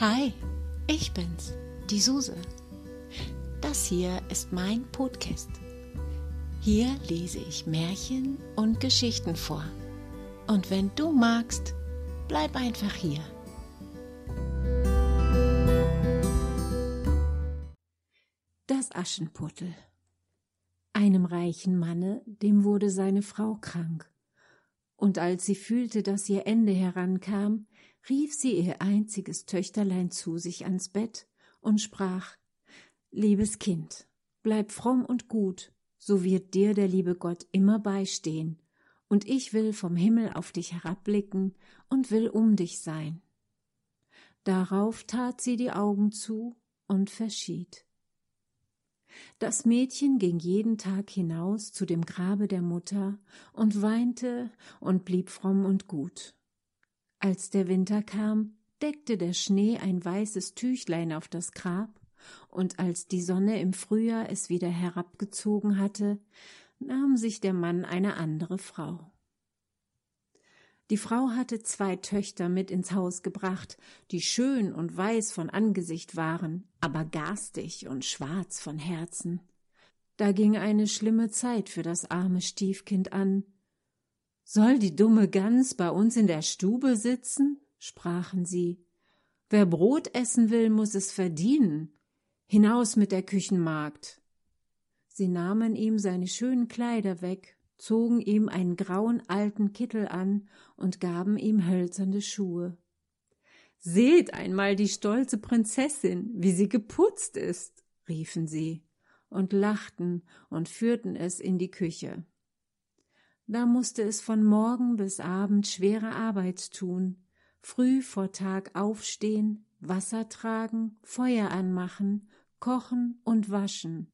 Hi, ich bin's, die Suse. Das hier ist mein Podcast. Hier lese ich Märchen und Geschichten vor. Und wenn du magst, bleib einfach hier. Das Aschenputtel. Einem reichen Manne, dem wurde seine Frau krank. Und als sie fühlte, dass ihr Ende herankam, rief sie ihr einziges Töchterlein zu sich ans Bett und sprach Liebes Kind, bleib fromm und gut, so wird dir der liebe Gott immer beistehen, und ich will vom Himmel auf dich herabblicken und will um dich sein. Darauf tat sie die Augen zu und verschied. Das Mädchen ging jeden Tag hinaus zu dem Grabe der Mutter und weinte und blieb fromm und gut. Als der Winter kam, deckte der Schnee ein weißes Tüchlein auf das Grab, und als die Sonne im Frühjahr es wieder herabgezogen hatte, nahm sich der Mann eine andere Frau. Die Frau hatte zwei Töchter mit ins Haus gebracht, die schön und weiß von Angesicht waren, aber garstig und schwarz von Herzen. Da ging eine schlimme Zeit für das arme Stiefkind an, soll die dumme Gans bei uns in der Stube sitzen? sprachen sie. Wer Brot essen will, muss es verdienen. Hinaus mit der Küchenmagd. Sie nahmen ihm seine schönen Kleider weg, zogen ihm einen grauen alten Kittel an und gaben ihm hölzerne Schuhe. Seht einmal die stolze Prinzessin, wie sie geputzt ist, riefen sie und lachten und führten es in die Küche. Da musste es von Morgen bis Abend schwere Arbeit tun, früh vor Tag aufstehen, Wasser tragen, Feuer anmachen, kochen und waschen.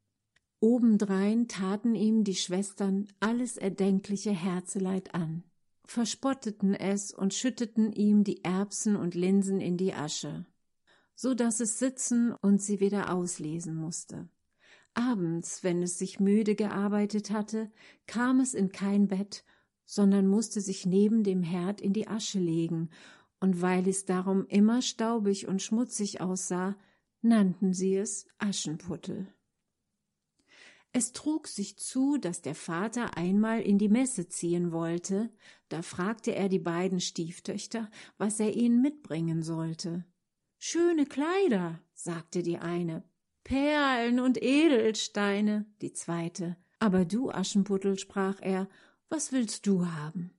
Obendrein taten ihm die Schwestern alles erdenkliche Herzeleid an, verspotteten es und schütteten ihm die Erbsen und Linsen in die Asche, so dass es sitzen und sie wieder auslesen musste. Abends, wenn es sich müde gearbeitet hatte, kam es in kein Bett, sondern musste sich neben dem Herd in die Asche legen, und weil es darum immer staubig und schmutzig aussah, nannten sie es Aschenputtel. Es trug sich zu, dass der Vater einmal in die Messe ziehen wollte, da fragte er die beiden Stieftöchter, was er ihnen mitbringen sollte. Schöne Kleider, sagte die eine, Perlen und Edelsteine, die zweite. Aber du, Aschenputtel, sprach er, was willst du haben?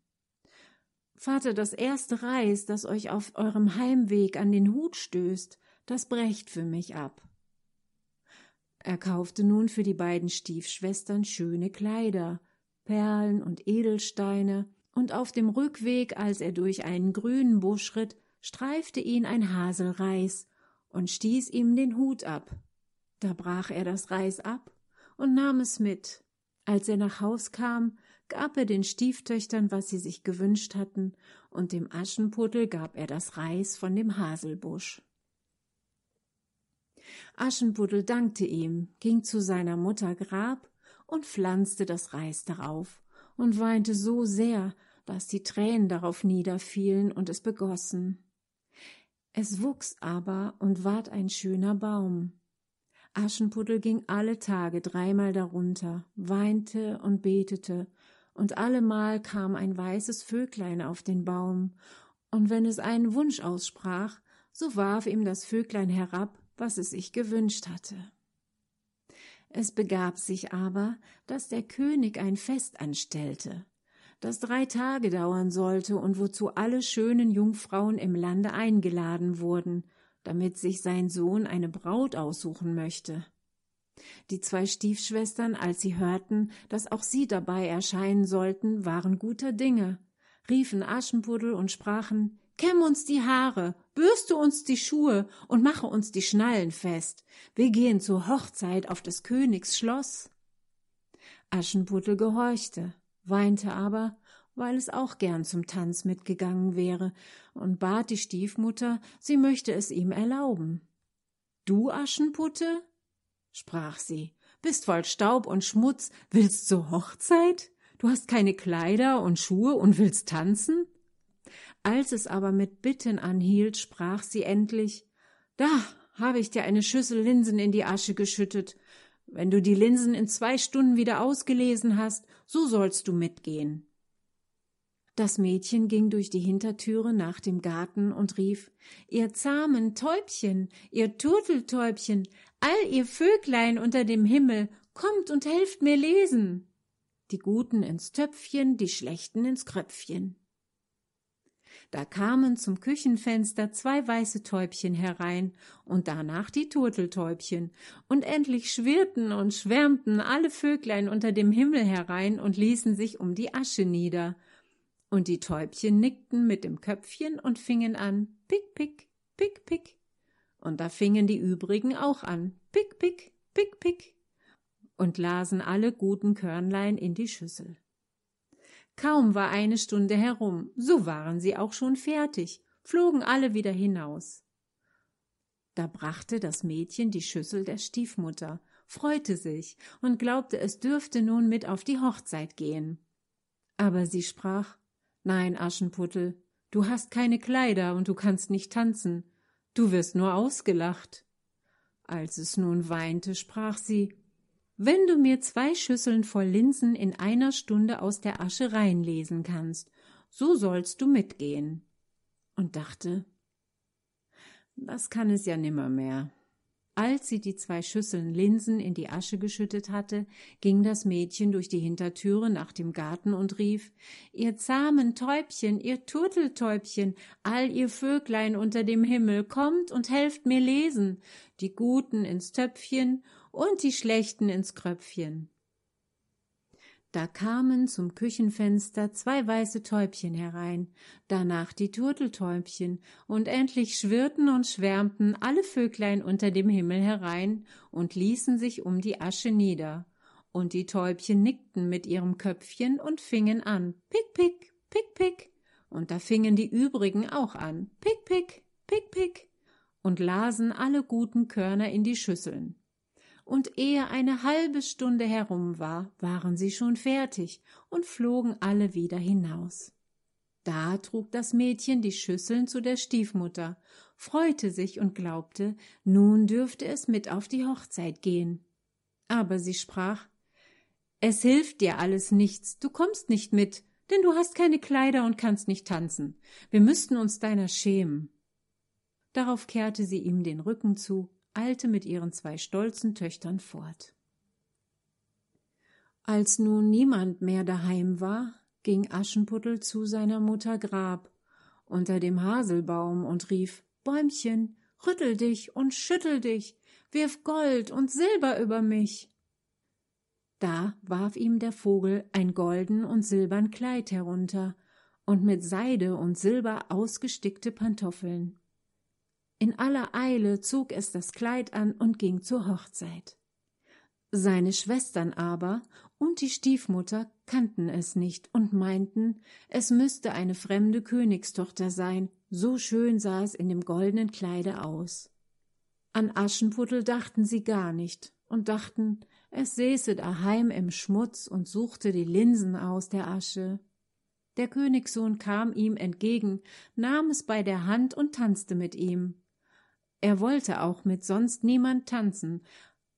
Vater, das erste Reis, das euch auf eurem Heimweg an den Hut stößt, das brecht für mich ab. Er kaufte nun für die beiden Stiefschwestern schöne Kleider, Perlen und Edelsteine, und auf dem Rückweg, als er durch einen grünen Busch ritt, streifte ihn ein Haselreis und stieß ihm den Hut ab. Da brach er das Reis ab und nahm es mit. Als er nach Haus kam, gab er den Stieftöchtern, was sie sich gewünscht hatten, und dem Aschenputtel gab er das Reis von dem Haselbusch. Aschenputtel dankte ihm, ging zu seiner Mutter Grab und pflanzte das Reis darauf und weinte so sehr, dass die Tränen darauf niederfielen und es begossen. Es wuchs aber und ward ein schöner Baum. Aschenputtel ging alle Tage dreimal darunter, weinte und betete, und allemal kam ein weißes Vöglein auf den Baum, und wenn es einen Wunsch aussprach, so warf ihm das Vöglein herab, was es sich gewünscht hatte. Es begab sich aber, dass der König ein Fest anstellte, das drei Tage dauern sollte und wozu alle schönen Jungfrauen im Lande eingeladen wurden, damit sich sein Sohn eine Braut aussuchen möchte. Die zwei Stiefschwestern, als sie hörten, dass auch sie dabei erscheinen sollten, waren guter Dinge, riefen Aschenputtel und sprachen Kämm uns die Haare, bürste uns die Schuhe und mache uns die Schnallen fest. Wir gehen zur Hochzeit auf des Königs Schloss. Aschenputtel gehorchte, weinte aber weil es auch gern zum Tanz mitgegangen wäre, und bat die Stiefmutter, sie möchte es ihm erlauben. Du, Aschenputte? sprach sie, bist voll Staub und Schmutz, willst zur Hochzeit? Du hast keine Kleider und Schuhe und willst tanzen? Als es aber mit Bitten anhielt, sprach sie endlich Da habe ich dir eine Schüssel Linsen in die Asche geschüttet. Wenn du die Linsen in zwei Stunden wieder ausgelesen hast, so sollst du mitgehen. Das Mädchen ging durch die Hintertüre nach dem Garten und rief Ihr zahmen Täubchen, ihr Turteltäubchen, all ihr Vöglein unter dem Himmel, kommt und helft mir lesen. Die Guten ins Töpfchen, die Schlechten ins Kröpfchen. Da kamen zum Küchenfenster zwei weiße Täubchen herein und danach die Turteltäubchen, und endlich schwirrten und schwärmten alle Vöglein unter dem Himmel herein und ließen sich um die Asche nieder, und die Täubchen nickten mit dem Köpfchen und fingen an, pick, pick, pick, pick. Und da fingen die übrigen auch an, pick, pick, pick, pick. Und lasen alle guten Körnlein in die Schüssel. Kaum war eine Stunde herum, so waren sie auch schon fertig, flogen alle wieder hinaus. Da brachte das Mädchen die Schüssel der Stiefmutter, freute sich und glaubte, es dürfte nun mit auf die Hochzeit gehen. Aber sie sprach Nein, Aschenputtel, du hast keine Kleider und du kannst nicht tanzen, du wirst nur ausgelacht. Als es nun weinte, sprach sie Wenn du mir zwei Schüsseln voll Linsen in einer Stunde aus der Asche reinlesen kannst, so sollst du mitgehen. Und dachte Das kann es ja nimmermehr. Als sie die zwei Schüsseln Linsen in die Asche geschüttet hatte, ging das Mädchen durch die Hintertüre nach dem Garten und rief Ihr zahmen Täubchen, ihr Turteltäubchen, all ihr Vöglein unter dem Himmel, kommt und helft mir lesen, die Guten ins Töpfchen und die Schlechten ins Kröpfchen. Da kamen zum Küchenfenster zwei weiße Täubchen herein, danach die Turteltäubchen, und endlich schwirrten und schwärmten alle Vöglein unter dem Himmel herein und ließen sich um die Asche nieder, und die Täubchen nickten mit ihrem Köpfchen und fingen an, pick, pick, pick, pick, und da fingen die übrigen auch an, pick, pick, pick, pick, und lasen alle guten Körner in die Schüsseln und ehe eine halbe Stunde herum war, waren sie schon fertig und flogen alle wieder hinaus. Da trug das Mädchen die Schüsseln zu der Stiefmutter, freute sich und glaubte, nun dürfte es mit auf die Hochzeit gehen. Aber sie sprach Es hilft dir alles nichts, du kommst nicht mit, denn du hast keine Kleider und kannst nicht tanzen. Wir müssten uns deiner schämen. Darauf kehrte sie ihm den Rücken zu eilte mit ihren zwei stolzen Töchtern fort. Als nun niemand mehr daheim war, ging Aschenputtel zu seiner Mutter Grab unter dem Haselbaum und rief Bäumchen, rüttel dich und schüttel dich, wirf Gold und Silber über mich. Da warf ihm der Vogel ein golden und silbern Kleid herunter und mit Seide und Silber ausgestickte Pantoffeln. In aller Eile zog es das Kleid an und ging zur Hochzeit. Seine Schwestern aber und die Stiefmutter kannten es nicht und meinten, es müsste eine fremde Königstochter sein, so schön sah es in dem goldenen Kleide aus. An Aschenputtel dachten sie gar nicht und dachten, es säße daheim im Schmutz und suchte die Linsen aus der Asche. Der Königssohn kam ihm entgegen, nahm es bei der Hand und tanzte mit ihm. Er wollte auch mit sonst niemand tanzen,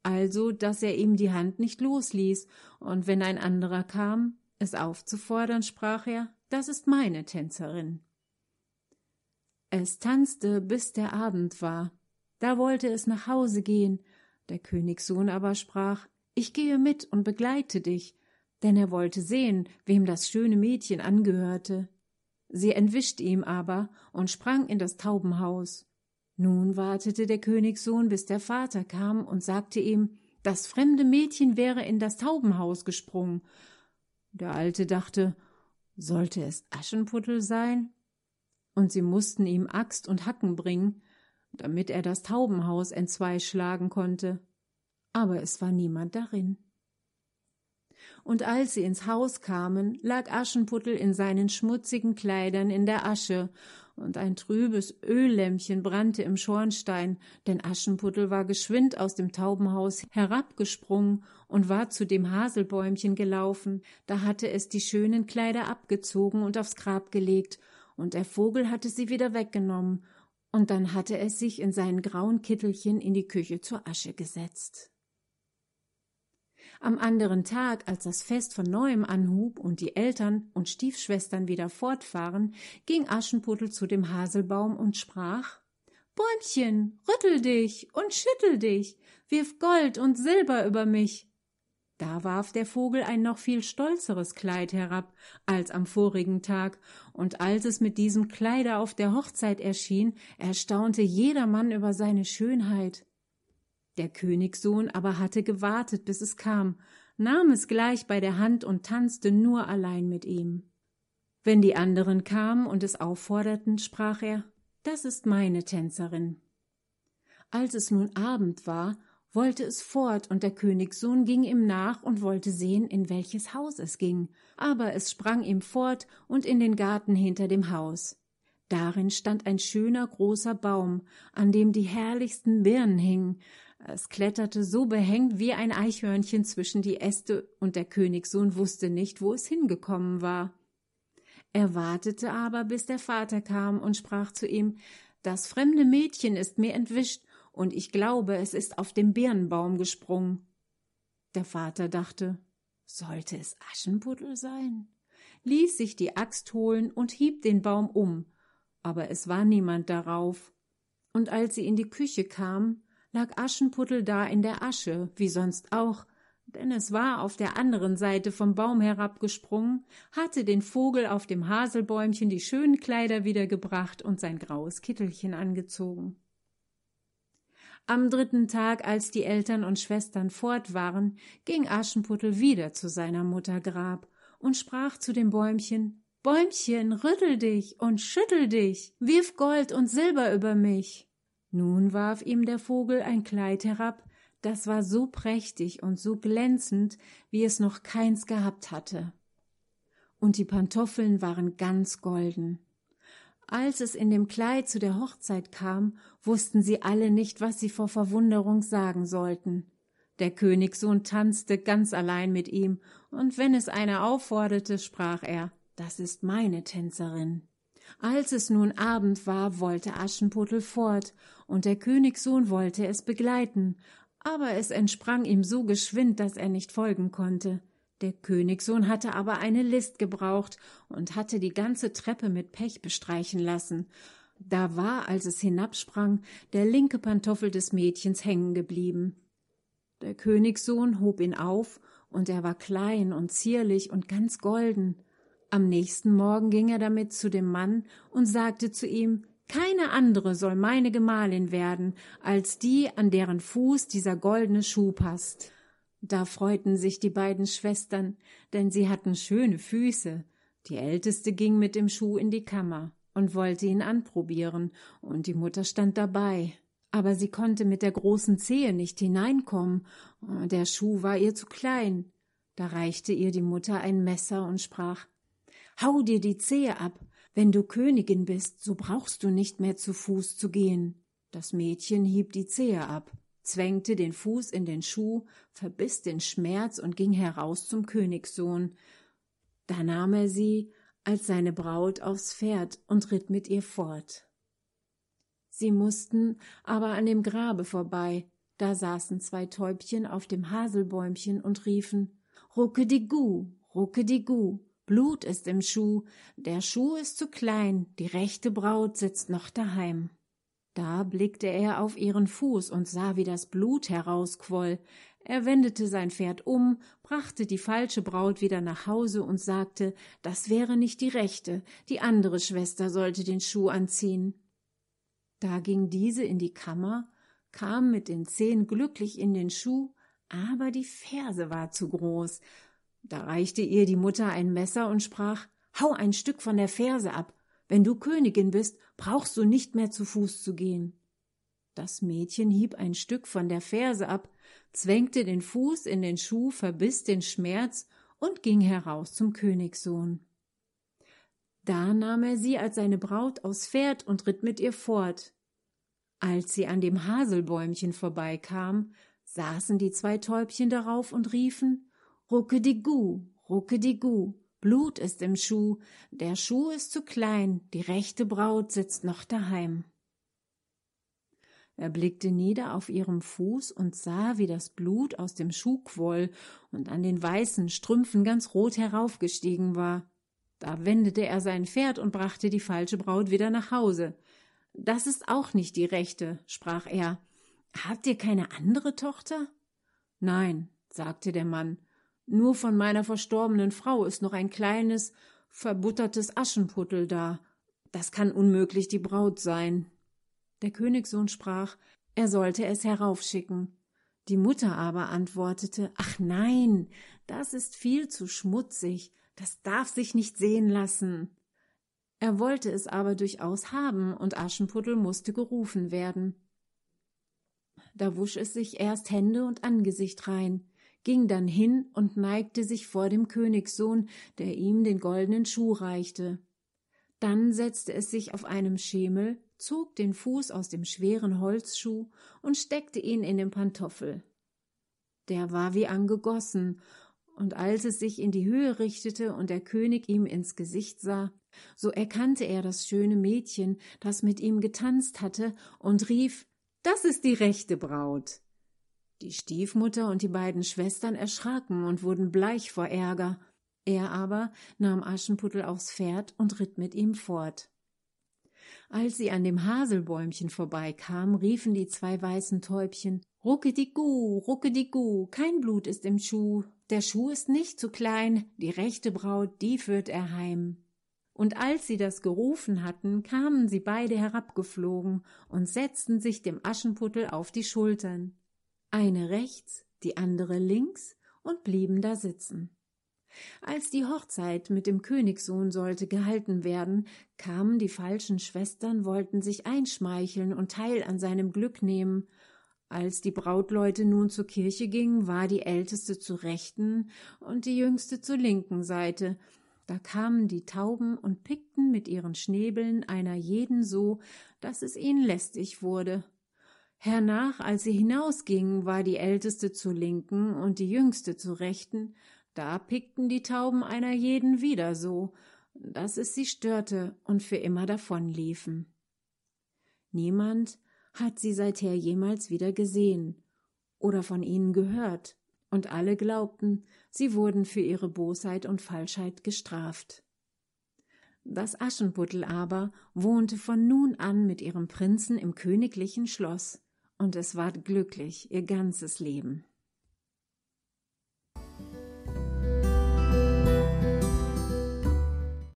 also dass er ihm die Hand nicht losließ, und wenn ein anderer kam, es aufzufordern, sprach er, das ist meine Tänzerin. Es tanzte, bis der Abend war. Da wollte es nach Hause gehen. Der Königssohn aber sprach, ich gehe mit und begleite dich, denn er wollte sehen, wem das schöne Mädchen angehörte. Sie entwischte ihm aber und sprang in das Taubenhaus. Nun wartete der Königssohn, bis der Vater kam und sagte ihm, das fremde Mädchen wäre in das Taubenhaus gesprungen. Der Alte dachte, sollte es Aschenputtel sein? Und sie mussten ihm Axt und Hacken bringen, damit er das Taubenhaus entzwei schlagen konnte. Aber es war niemand darin. Und als sie ins Haus kamen, lag Aschenputtel in seinen schmutzigen Kleidern in der Asche und ein trübes Öllämpchen brannte im Schornstein, denn Aschenputtel war geschwind aus dem Taubenhaus herabgesprungen und war zu dem Haselbäumchen gelaufen, da hatte es die schönen Kleider abgezogen und aufs Grab gelegt, und der Vogel hatte sie wieder weggenommen, und dann hatte es sich in seinen grauen Kittelchen in die Küche zur Asche gesetzt. Am anderen Tag, als das Fest von neuem anhub und die Eltern und Stiefschwestern wieder fortfahren, ging Aschenputtel zu dem Haselbaum und sprach Bäumchen, rüttel dich und schüttel dich, wirf Gold und Silber über mich. Da warf der Vogel ein noch viel stolzeres Kleid herab als am vorigen Tag, und als es mit diesem Kleide auf der Hochzeit erschien, erstaunte jedermann über seine Schönheit. Der Königssohn aber hatte gewartet, bis es kam, nahm es gleich bei der Hand und tanzte nur allein mit ihm. Wenn die anderen kamen und es aufforderten, sprach er Das ist meine Tänzerin. Als es nun Abend war, wollte es fort, und der Königssohn ging ihm nach und wollte sehen, in welches Haus es ging, aber es sprang ihm fort und in den Garten hinter dem Haus. Darin stand ein schöner großer Baum, an dem die herrlichsten Birnen hingen, es kletterte so behängt wie ein Eichhörnchen zwischen die Äste, und der Königssohn wusste nicht, wo es hingekommen war. Er wartete aber, bis der Vater kam und sprach zu ihm Das fremde Mädchen ist mir entwischt, und ich glaube, es ist auf dem Birnbaum gesprungen. Der Vater dachte, sollte es Aschenputtel sein? ließ sich die Axt holen und hieb den Baum um, aber es war niemand darauf. Und als sie in die Küche kam, lag Aschenputtel da in der Asche, wie sonst auch, denn es war auf der anderen Seite vom Baum herabgesprungen, hatte den Vogel auf dem Haselbäumchen die schönen Kleider wiedergebracht und sein graues Kittelchen angezogen. Am dritten Tag, als die Eltern und Schwestern fort waren, ging Aschenputtel wieder zu seiner Mutter Grab und sprach zu dem Bäumchen Bäumchen, rüttel dich und schüttel dich, wirf Gold und Silber über mich. Nun warf ihm der Vogel ein Kleid herab, das war so prächtig und so glänzend, wie es noch keins gehabt hatte. Und die Pantoffeln waren ganz golden. Als es in dem Kleid zu der Hochzeit kam, wussten sie alle nicht, was sie vor Verwunderung sagen sollten. Der Königssohn tanzte ganz allein mit ihm, und wenn es einer aufforderte, sprach er, das ist meine Tänzerin. Als es nun Abend war, wollte Aschenputtel fort, und der Königssohn wollte es begleiten, aber es entsprang ihm so geschwind, dass er nicht folgen konnte. Der Königssohn hatte aber eine List gebraucht und hatte die ganze Treppe mit Pech bestreichen lassen. Da war, als es hinabsprang, der linke Pantoffel des Mädchens hängen geblieben. Der Königssohn hob ihn auf, und er war klein und zierlich und ganz golden. Am nächsten Morgen ging er damit zu dem Mann und sagte zu ihm Keine andere soll meine Gemahlin werden, als die, an deren Fuß dieser goldene Schuh passt. Da freuten sich die beiden Schwestern, denn sie hatten schöne Füße. Die älteste ging mit dem Schuh in die Kammer und wollte ihn anprobieren, und die Mutter stand dabei. Aber sie konnte mit der großen Zehe nicht hineinkommen, der Schuh war ihr zu klein. Da reichte ihr die Mutter ein Messer und sprach Hau dir die Zehe ab. Wenn du Königin bist, so brauchst du nicht mehr zu Fuß zu gehen. Das Mädchen hieb die Zehe ab, zwängte den Fuß in den Schuh, verbiss den Schmerz und ging heraus zum Königssohn. Da nahm er sie als seine Braut aufs Pferd und ritt mit ihr fort. Sie mussten aber an dem Grabe vorbei, da saßen zwei Täubchen auf dem Haselbäumchen und riefen Rucke die Blut ist im Schuh, der Schuh ist zu klein, die rechte Braut sitzt noch daheim. Da blickte er auf ihren Fuß und sah, wie das Blut herausquoll. Er wendete sein Pferd um, brachte die falsche Braut wieder nach Hause und sagte, das wäre nicht die rechte, die andere Schwester sollte den Schuh anziehen. Da ging diese in die Kammer, kam mit den Zehen glücklich in den Schuh, aber die Ferse war zu groß, da reichte ihr die Mutter ein Messer und sprach Hau ein Stück von der Ferse ab. Wenn du Königin bist, brauchst du nicht mehr zu Fuß zu gehen. Das Mädchen hieb ein Stück von der Ferse ab, zwängte den Fuß in den Schuh, verbiss den Schmerz und ging heraus zum Königssohn. Da nahm er sie als seine Braut aufs Pferd und ritt mit ihr fort. Als sie an dem Haselbäumchen vorbeikam, saßen die zwei Täubchen darauf und riefen Ruckedigu, ruckedigu, Blut ist im Schuh, der Schuh ist zu klein, die rechte Braut sitzt noch daheim. Er blickte nieder auf ihrem Fuß und sah, wie das Blut aus dem Schuh quoll und an den weißen Strümpfen ganz rot heraufgestiegen war. Da wendete er sein Pferd und brachte die falsche Braut wieder nach Hause. Das ist auch nicht die rechte, sprach er. Habt ihr keine andere Tochter? Nein, sagte der Mann, nur von meiner verstorbenen Frau ist noch ein kleines, verbuttertes Aschenputtel da. Das kann unmöglich die Braut sein. Der Königssohn sprach, er sollte es heraufschicken. Die Mutter aber antwortete, ach nein, das ist viel zu schmutzig, das darf sich nicht sehen lassen. Er wollte es aber durchaus haben, und Aschenputtel musste gerufen werden. Da wusch es sich erst Hände und Angesicht rein, ging dann hin und neigte sich vor dem Königssohn, der ihm den goldenen Schuh reichte. Dann setzte es sich auf einem Schemel, zog den Fuß aus dem schweren Holzschuh und steckte ihn in den Pantoffel. Der war wie angegossen, und als es sich in die Höhe richtete und der König ihm ins Gesicht sah, so erkannte er das schöne Mädchen, das mit ihm getanzt hatte, und rief Das ist die rechte Braut. Die Stiefmutter und die beiden Schwestern erschraken und wurden bleich vor Ärger, er aber nahm Aschenputtel aufs Pferd und ritt mit ihm fort. Als sie an dem Haselbäumchen vorbeikam, riefen die zwei weißen Täubchen Ruckedigu, Ruckedigu, kein Blut ist im Schuh, der Schuh ist nicht zu klein, die rechte Braut, die führt er heim. Und als sie das gerufen hatten, kamen sie beide herabgeflogen und setzten sich dem Aschenputtel auf die Schultern, eine rechts, die andere links, und blieben da sitzen. Als die Hochzeit mit dem Königssohn sollte gehalten werden, kamen die falschen Schwestern, wollten sich einschmeicheln und teil an seinem Glück nehmen. Als die Brautleute nun zur Kirche gingen, war die älteste zur rechten und die jüngste zur linken Seite. Da kamen die Tauben und pickten mit ihren Schnäbeln einer jeden so, dass es ihnen lästig wurde. Hernach, als sie hinausgingen, war die älteste zur linken und die jüngste zur rechten, da pickten die Tauben einer jeden wieder so, dass es sie störte und für immer davonliefen. Niemand hat sie seither jemals wieder gesehen oder von ihnen gehört, und alle glaubten, sie wurden für ihre Bosheit und Falschheit gestraft. Das Aschenputtel aber wohnte von nun an mit ihrem Prinzen im königlichen Schloss, und es war glücklich ihr ganzes Leben.